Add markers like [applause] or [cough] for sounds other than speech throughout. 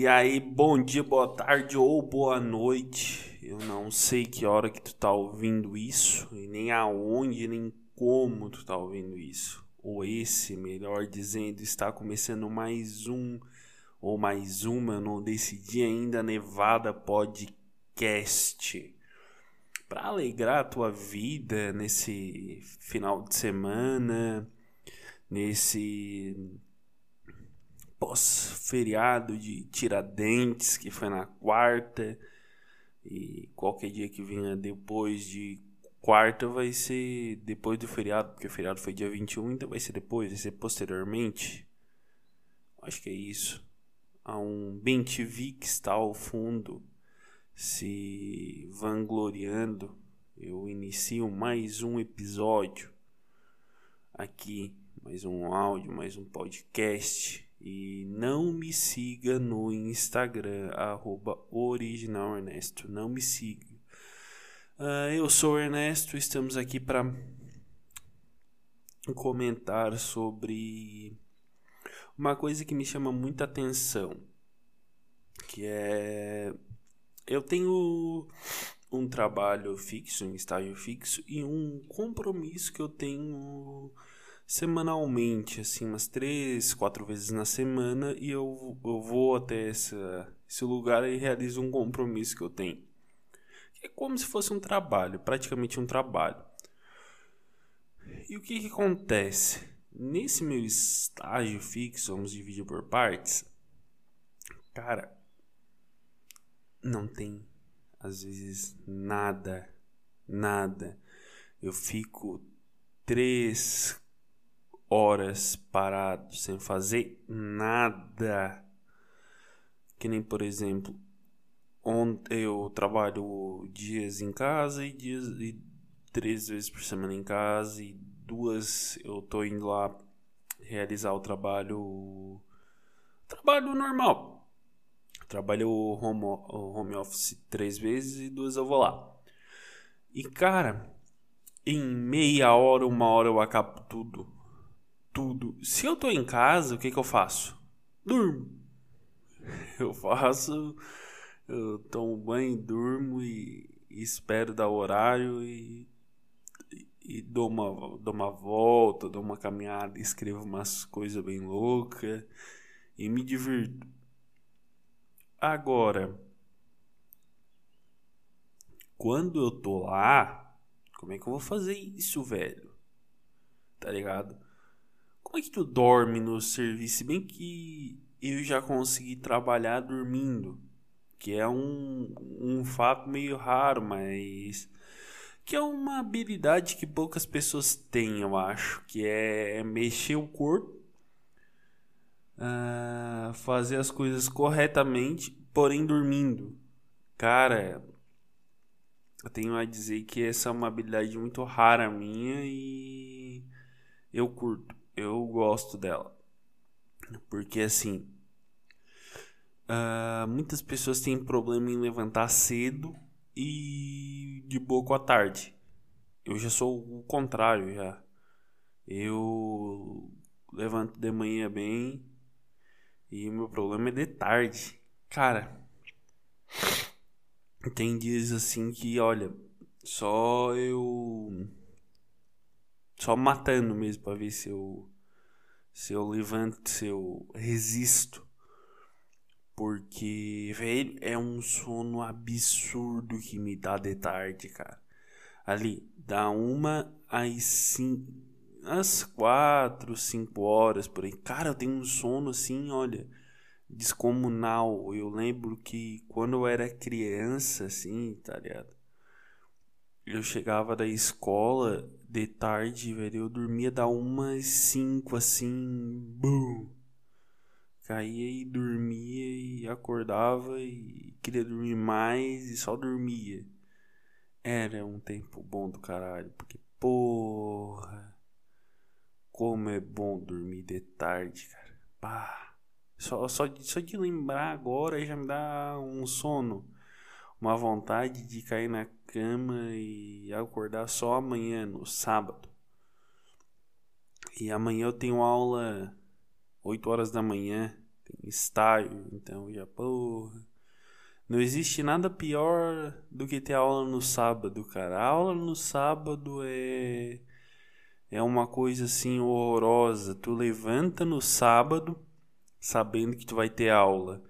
E aí, bom dia, boa tarde ou boa noite. Eu não sei que hora que tu tá ouvindo isso, e nem aonde, nem como tu tá ouvindo isso. Ou esse, melhor dizendo, está começando mais um ou mais uma, eu não decidi ainda, Nevada Podcast. Para alegrar a tua vida nesse final de semana, nesse pós-feriado de Tiradentes, que foi na quarta, e qualquer dia que venha depois de quarta vai ser depois do feriado, porque o feriado foi dia 21, então vai ser depois, vai ser posteriormente. Acho que é isso. Há um BenTV que está ao fundo se vangloriando. Eu inicio mais um episódio aqui, mais um áudio, mais um podcast e não me siga no Instagram, originalernesto. Não me siga. Uh, eu sou o Ernesto, estamos aqui para comentar sobre uma coisa que me chama muita atenção. Que é. Eu tenho um trabalho fixo, um estágio fixo e um compromisso que eu tenho semanalmente, assim, umas três, quatro vezes na semana, e eu, eu vou até essa, esse lugar e realizo um compromisso que eu tenho. É como se fosse um trabalho, praticamente um trabalho. E o que, que acontece? Nesse meu estágio fixo, vamos dividir por partes, cara, não tem às vezes nada, nada. Eu fico três, horas parado sem fazer nada. Que nem, por exemplo, ontem eu trabalho dias em casa e dias e três vezes por semana em casa e duas eu tô indo lá realizar o trabalho trabalho normal. Trabalho home, home office três vezes e duas eu vou lá. E cara, em meia hora, uma hora eu acabo tudo tudo. Se eu tô em casa, o que que eu faço? Durmo. [laughs] Eu faço. Eu tomo banho, durmo e, e espero dar horário e, e, e, dou, uma, dou uma volta, dou uma caminhada, escrevo umas coisas bem loucas e me divirto. Agora, quando eu tô lá, como é que eu vou fazer isso, velho? Tá ligado? Como é que tu dorme no serviço? Bem que eu já consegui trabalhar dormindo, que é um, um fato meio raro, mas que é uma habilidade que poucas pessoas têm, eu acho, que é mexer o corpo, uh, fazer as coisas corretamente, porém dormindo. Cara, eu tenho a dizer que essa é uma habilidade muito rara minha e eu curto eu gosto dela. Porque assim. Uh, muitas pessoas têm problema em levantar cedo e de boa à tarde. Eu já sou o contrário já. Eu levanto de manhã bem e o meu problema é de tarde. Cara, tem dias assim que, olha, só eu só matando mesmo para ver se eu se eu levanto, se eu resisto. Porque, velho, é um sono absurdo que me dá de tarde, cara. Ali, dá uma às cinco, às quatro, cinco horas por aí. Cara, eu tenho um sono assim, olha, descomunal. Eu lembro que quando eu era criança, assim, tá ligado? Eu chegava da escola de tarde, velho. Eu dormia da umas cinco assim. Bum! Caía e dormia e acordava e queria dormir mais e só dormia. Era um tempo bom do caralho, porque porra. Como é bom dormir de tarde, cara. Pá. Só, só, só de lembrar agora já me dá um sono uma vontade de cair na cama e acordar só amanhã, no sábado. E amanhã eu tenho aula 8 horas da manhã, tem estágio, então já, porra. Não existe nada pior do que ter aula no sábado, cara. A aula no sábado é. É uma coisa assim horrorosa. Tu levanta no sábado sabendo que tu vai ter aula.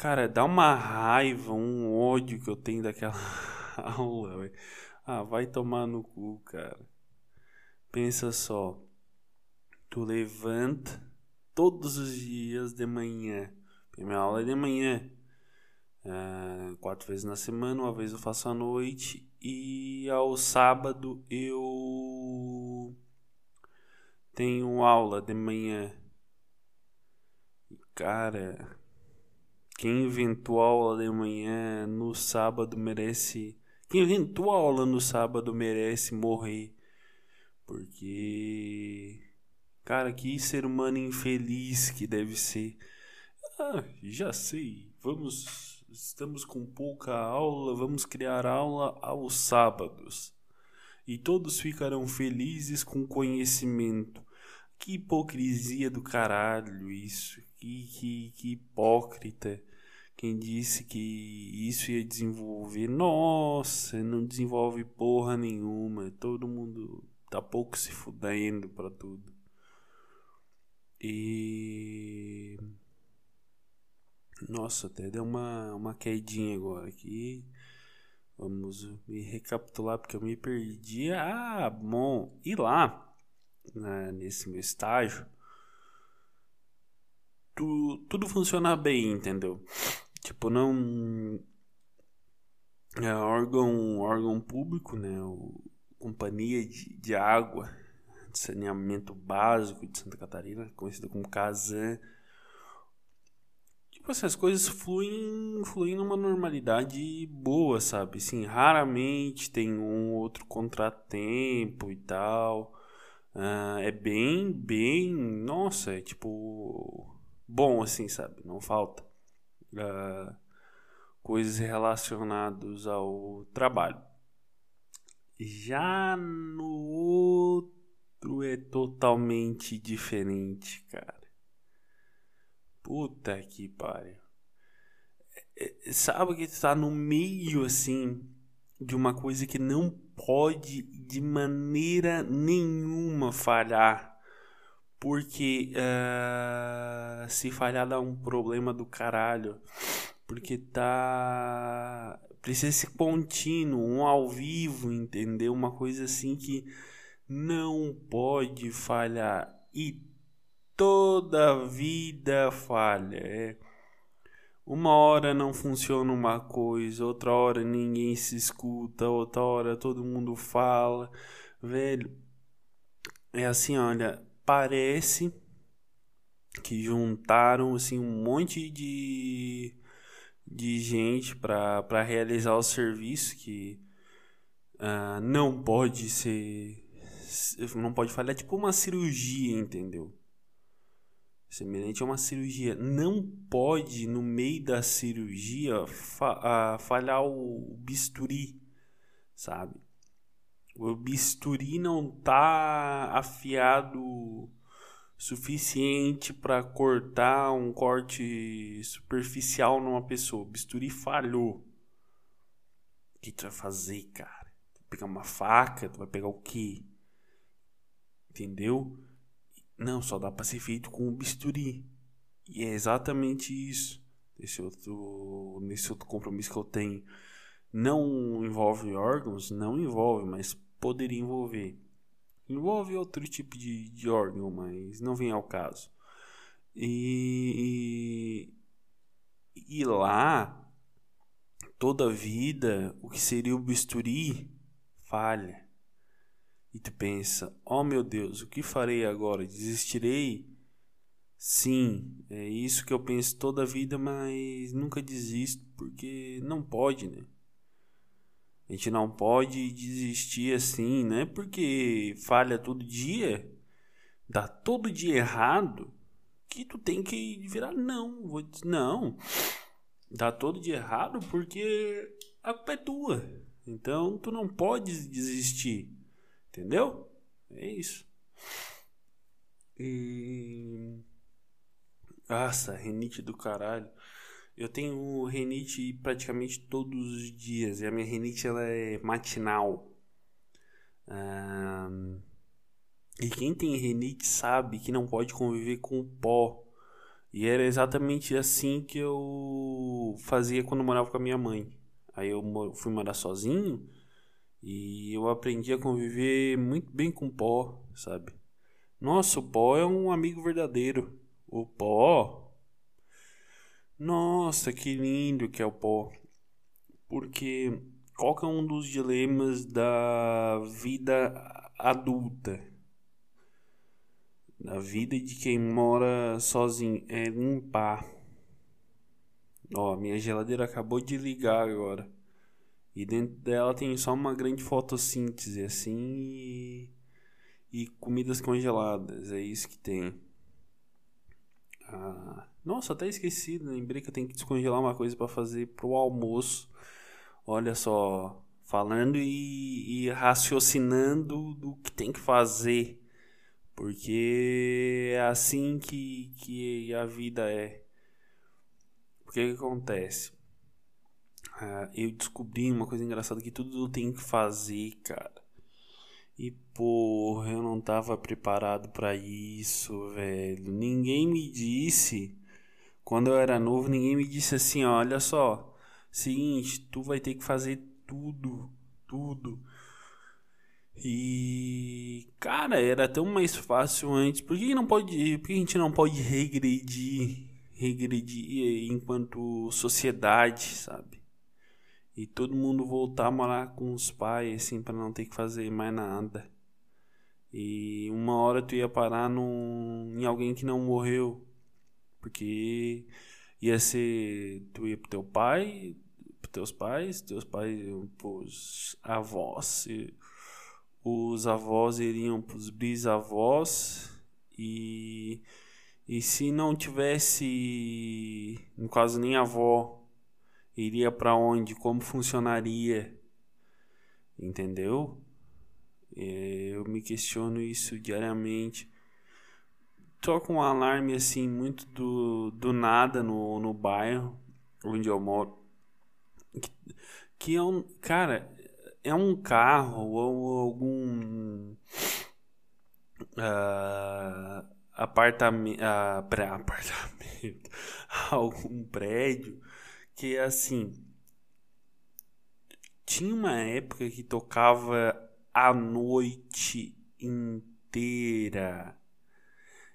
Cara, dá uma raiva, um ódio que eu tenho daquela [laughs] aula. Ah, vai tomar no cu, cara. Pensa só. Tu levanta todos os dias de manhã. Minha aula é de manhã. É, quatro vezes na semana, uma vez eu faço à noite. E ao sábado eu tenho aula de manhã. Cara, quem inventou aula de manhã no sábado merece. Quem inventou aula no sábado merece morrer. Porque. Cara, que ser humano infeliz que deve ser. Ah, já sei. Vamos. Estamos com pouca aula. Vamos criar aula aos sábados. E todos ficarão felizes com conhecimento. Que hipocrisia do caralho isso. Que, que, que hipócrita. Quem disse que isso ia desenvolver. Nossa, não desenvolve porra nenhuma. Todo mundo tá pouco se fudendo para tudo. E. Nossa, até deu uma, uma quedinha agora aqui. Vamos me recapitular porque eu me perdi. Ah, bom. E lá, né, nesse meu estágio, tu, tudo funciona bem, entendeu? Tipo, não. É órgão, órgão público, né? O, Companhia de, de Água de Saneamento Básico de Santa Catarina, conhecida como Casan. Tipo assim, as coisas fluem, fluem numa normalidade boa, sabe? Sim, raramente tem um outro contratempo e tal. Uh, é bem, bem. Nossa, é tipo. Bom, assim, sabe? Não falta. Uh, coisas relacionadas ao trabalho. Já no outro é totalmente diferente, cara. Puta que pariu. É, é, sabe que tu tá no meio assim de uma coisa que não pode de maneira nenhuma falhar. Porque uh, se falhar dá um problema do caralho. Porque tá precisa ser contínuo, um ao vivo, entendeu? Uma coisa assim que não pode falhar e toda vida falha. É. Uma hora não funciona uma coisa, outra hora ninguém se escuta, outra hora todo mundo fala. Velho, é assim, olha, parece que juntaram assim um monte de de gente para realizar o serviço que uh, não pode ser não pode falhar tipo uma cirurgia entendeu? Semelhante a uma cirurgia. Não pode no meio da cirurgia fa uh, falhar o bisturi sabe o bisturi não tá afiado suficiente para cortar um corte superficial numa pessoa. O bisturi falhou. O que tu vai fazer, cara? Tu vai pegar uma faca, tu vai pegar o quê? Entendeu? Não, só dá para ser feito com o bisturi. E é exatamente isso. Nesse outro, nesse outro compromisso que eu tenho. Não envolve órgãos? Não envolve, mas poderia envolver. Envolve outro tipo de, de órgão, mas não vem ao caso. E, e lá, toda vida, o que seria o bisturi falha. E tu pensa: oh meu Deus, o que farei agora? Desistirei? Sim, é isso que eu penso toda a vida, mas nunca desisto, porque não pode, né? A gente não pode desistir assim, né? Porque falha todo dia, dá todo dia errado, que tu tem que virar não, vou dizer, não. Dá todo dia errado porque a culpa é tua. Então tu não pode desistir. Entendeu? É isso. E Nossa, renite do caralho. Eu tenho renite praticamente todos os dias. E a minha renite ela é matinal. e quem tem renite sabe que não pode conviver com pó. E era exatamente assim que eu fazia quando morava com a minha mãe. Aí eu fui morar sozinho e eu aprendi a conviver muito bem com pó, sabe? Nossa, o pó é um amigo verdadeiro. O pó. Nossa, que lindo que é o pó. Porque qual que é um dos dilemas da vida adulta? Da vida de quem mora sozinho é limpar. Ó, minha geladeira acabou de ligar agora. E dentro dela tem só uma grande fotossíntese assim e, e comidas congeladas. É isso que tem. Nossa, até esqueci, lembrei que eu tenho que descongelar uma coisa para fazer pro almoço. Olha só, falando e, e, raciocinando do que tem que fazer. Porque é assim que, que a vida é. O que, que acontece? Ah, eu descobri uma coisa engraçada que tudo eu tenho que fazer, cara. E porra, eu não tava preparado para isso, velho. Ninguém me disse, quando eu era novo, ninguém me disse assim, olha só, seguinte, tu vai ter que fazer tudo, tudo. E cara, era tão mais fácil antes. Por que não pode, por que a gente não pode regredir, regredir enquanto sociedade, sabe? e todo mundo voltar a morar com os pais, assim, para não ter que fazer mais nada. E uma hora tu ia parar num, em alguém que não morreu, porque ia ser tu ia pro teu pai, pros teus pais, teus pais iam pros avós, os avós iriam pros bisavós e e se não tivesse, no caso nem avó, iria para onde, como funcionaria, entendeu? É, eu me questiono isso diariamente. Toca um alarme assim, muito do, do nada no, no bairro onde eu moro. Que, que é um. Cara, é um carro ou algum. Uh, apartamento, uh, [laughs] apartamento, algum prédio que assim. Tinha uma época que tocava a noite inteira.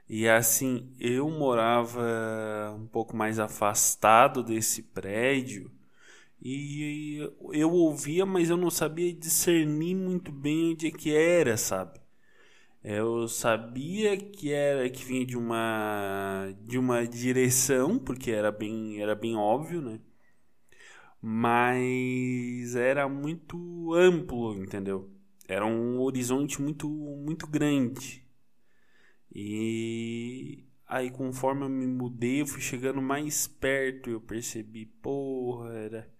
E assim, eu morava um pouco mais afastado desse prédio e eu ouvia, mas eu não sabia discernir muito bem onde é que era, sabe? Eu sabia que era que vinha de uma de uma direção, porque era bem era bem óbvio, né? Mas era muito amplo, entendeu? Era um horizonte muito muito grande. E aí conforme eu me mudei, eu fui chegando mais perto, eu percebi, porra, era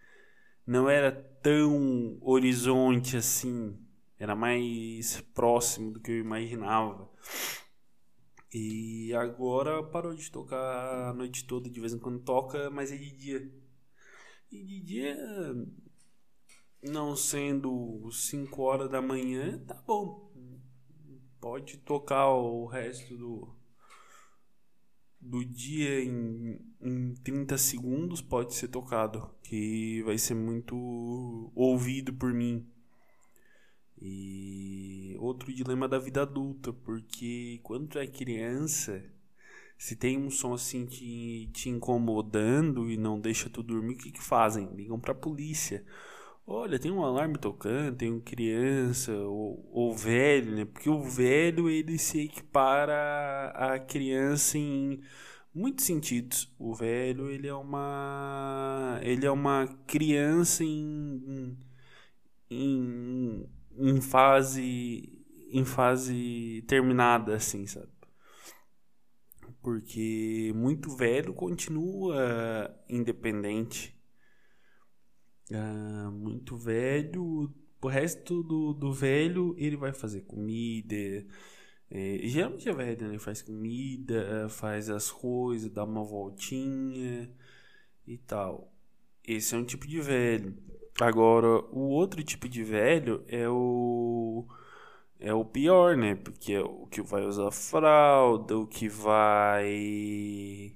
não era tão horizonte assim era mais próximo do que eu imaginava. E agora parou de tocar a noite toda, de vez em quando toca, mas é de dia. E de dia, não sendo 5 horas da manhã, tá bom. Pode tocar o resto do, do dia em, em 30 segundos, pode ser tocado, que vai ser muito ouvido por mim. E outro dilema da vida adulta, porque quando tu é criança, se tem um som assim te, te incomodando e não deixa tu dormir, o que, que fazem? Ligam pra polícia. Olha, tem um alarme tocando, tem uma criança, ou, ou velho, né? Porque o velho ele se equipara à criança em muitos sentidos. O velho ele é uma ele é uma criança em, em em fase em fase terminada assim, sabe? Porque muito velho continua independente. Uh, muito velho, o resto do, do velho ele vai fazer comida, É, geralmente é velho, né? Faz comida, faz as coisas, dá uma voltinha e tal. Esse é um tipo de velho. Agora, o outro tipo de velho é o é o pior, né? Porque é o que vai usar fralda, o que vai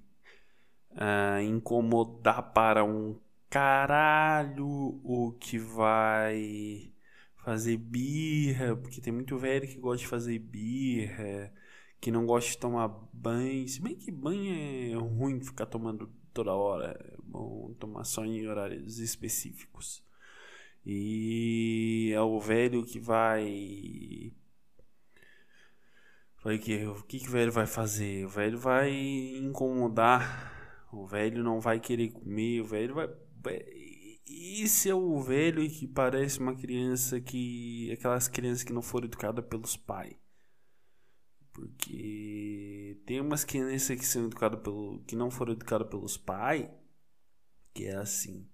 uh, incomodar para um caralho, o que vai fazer birra, porque tem muito velho que gosta de fazer birra, que não gosta de tomar banho. Se bem que banho é ruim ficar tomando toda hora, é bom tomar só em horários específicos. E é o velho que vai. Vai que, o que, que o velho vai fazer? O velho vai incomodar. O velho não vai querer comer. O velho vai. Esse é o velho que parece uma criança que. Aquelas crianças que não foram educadas pelos pais. Porque tem umas crianças que são educadas pelo. que não foram educadas pelos pais. Que é assim.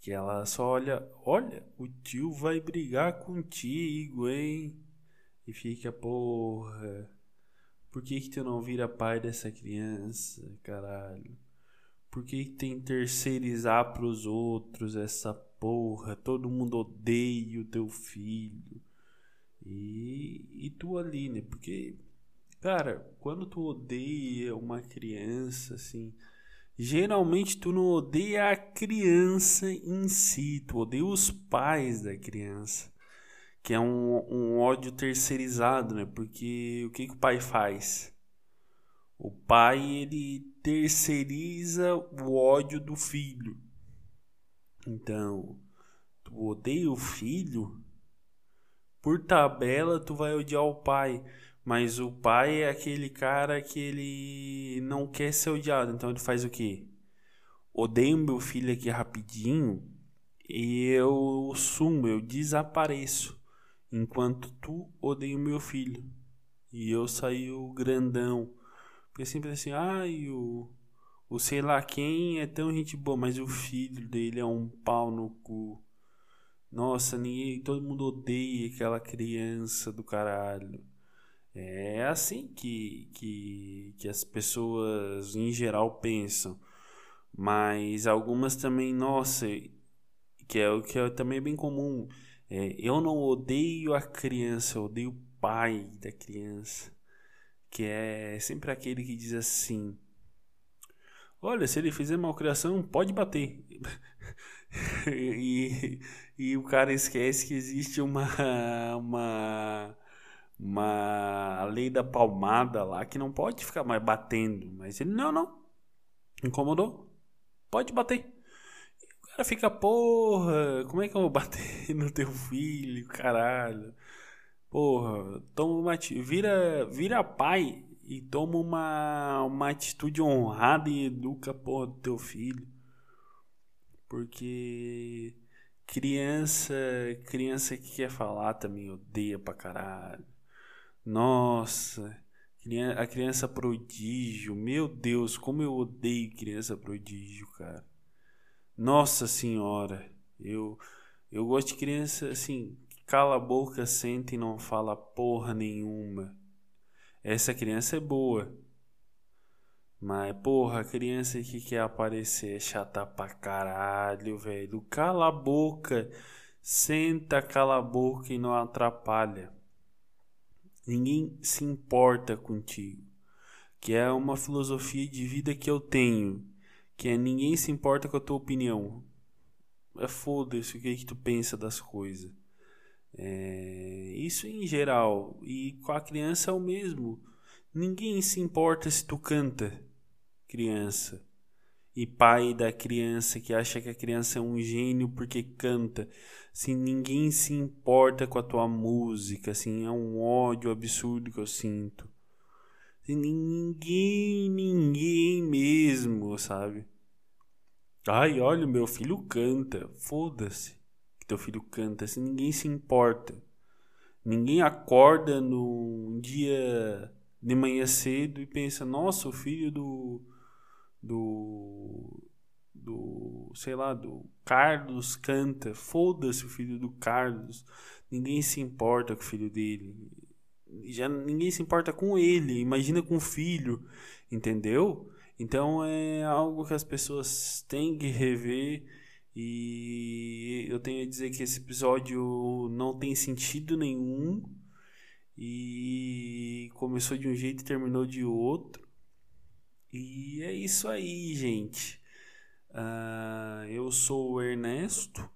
Que ela só olha. Olha, o tio vai brigar contigo, hein? E fica, porra. Por que, que tu não vira pai dessa criança, caralho? Por que, tem terceirizar pros outros essa porra? Todo mundo odeia o teu filho. E, e tu ali, né? Porque, cara, quando tu odeia uma criança, assim, geralmente tu não odeia a criança em si, tu odeia os pais da criança. Que é um, um ódio terceirizado, né? Porque o que, que o pai faz? O pai ele terceiriza o ódio do filho. Então, tu odeia o filho, por tabela tu vai odiar o pai, mas o pai é aquele cara que ele não quer ser odiado, então ele faz o quê? Odeio meu filho aqui rapidinho e eu sumo, eu desapareço, enquanto tu odeia o meu filho. E eu saio grandão porque sempre assim, ai, o, o sei lá quem é tão gente boa, mas o filho dele é um pau no cu. Nossa, ninguém, todo mundo odeia aquela criança do caralho. É assim que, que, que as pessoas em geral pensam. Mas algumas também, nossa, que é o que é também bem comum. É, eu não odeio a criança, eu odeio o pai da criança que é sempre aquele que diz assim: Olha, se ele fizer malcriação, pode bater. [laughs] e, e o cara esquece que existe uma, uma, uma lei da palmada lá que não pode ficar mais batendo. Mas ele, não, não. Incomodou? Pode bater. Cara fica, porra, como é que eu vou bater [laughs] no teu filho, caralho? Porra, toma uma vira, vira pai e toma uma, uma atitude honrada e educa porra do teu filho. Porque criança, criança que quer falar também odeia pra caralho. Nossa, a criança prodígio, meu Deus, como eu odeio criança prodígio, cara. Nossa senhora, eu eu gosto de criança assim, Cala a boca, senta e não fala porra nenhuma. Essa criança é boa. Mas, porra, a criança que quer aparecer é chata pra caralho, velho. Cala a boca. Senta, cala a boca e não atrapalha. Ninguém se importa contigo. Que é uma filosofia de vida que eu tenho. Que é ninguém se importa com a tua opinião. É foda-se o que, é que tu pensa das coisas. É, isso em geral. E com a criança é o mesmo. Ninguém se importa se tu canta, criança. E pai da criança que acha que a criança é um gênio porque canta. Assim, ninguém se importa com a tua música. Assim, é um ódio absurdo que eu sinto. Assim, ninguém, ninguém mesmo, sabe? Ai, olha, meu filho canta. Foda-se que teu filho canta, assim, ninguém se importa. Ninguém acorda num dia de manhã cedo e pensa, nossa, o filho do. do. do. sei lá, do Carlos canta. Foda-se o filho do Carlos. Ninguém se importa com o filho dele. já ninguém se importa com ele, imagina com o filho, entendeu? Então é algo que as pessoas têm que rever e eu tenho a dizer que esse episódio não tem sentido nenhum e começou de um jeito e terminou de outro. E é isso aí, gente. Uh, eu sou o Ernesto.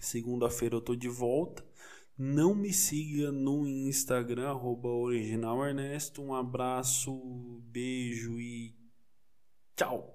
Segunda-feira eu tô de volta. Não me siga no Instagram, arroba original Ernesto. Um abraço, beijo e tchau!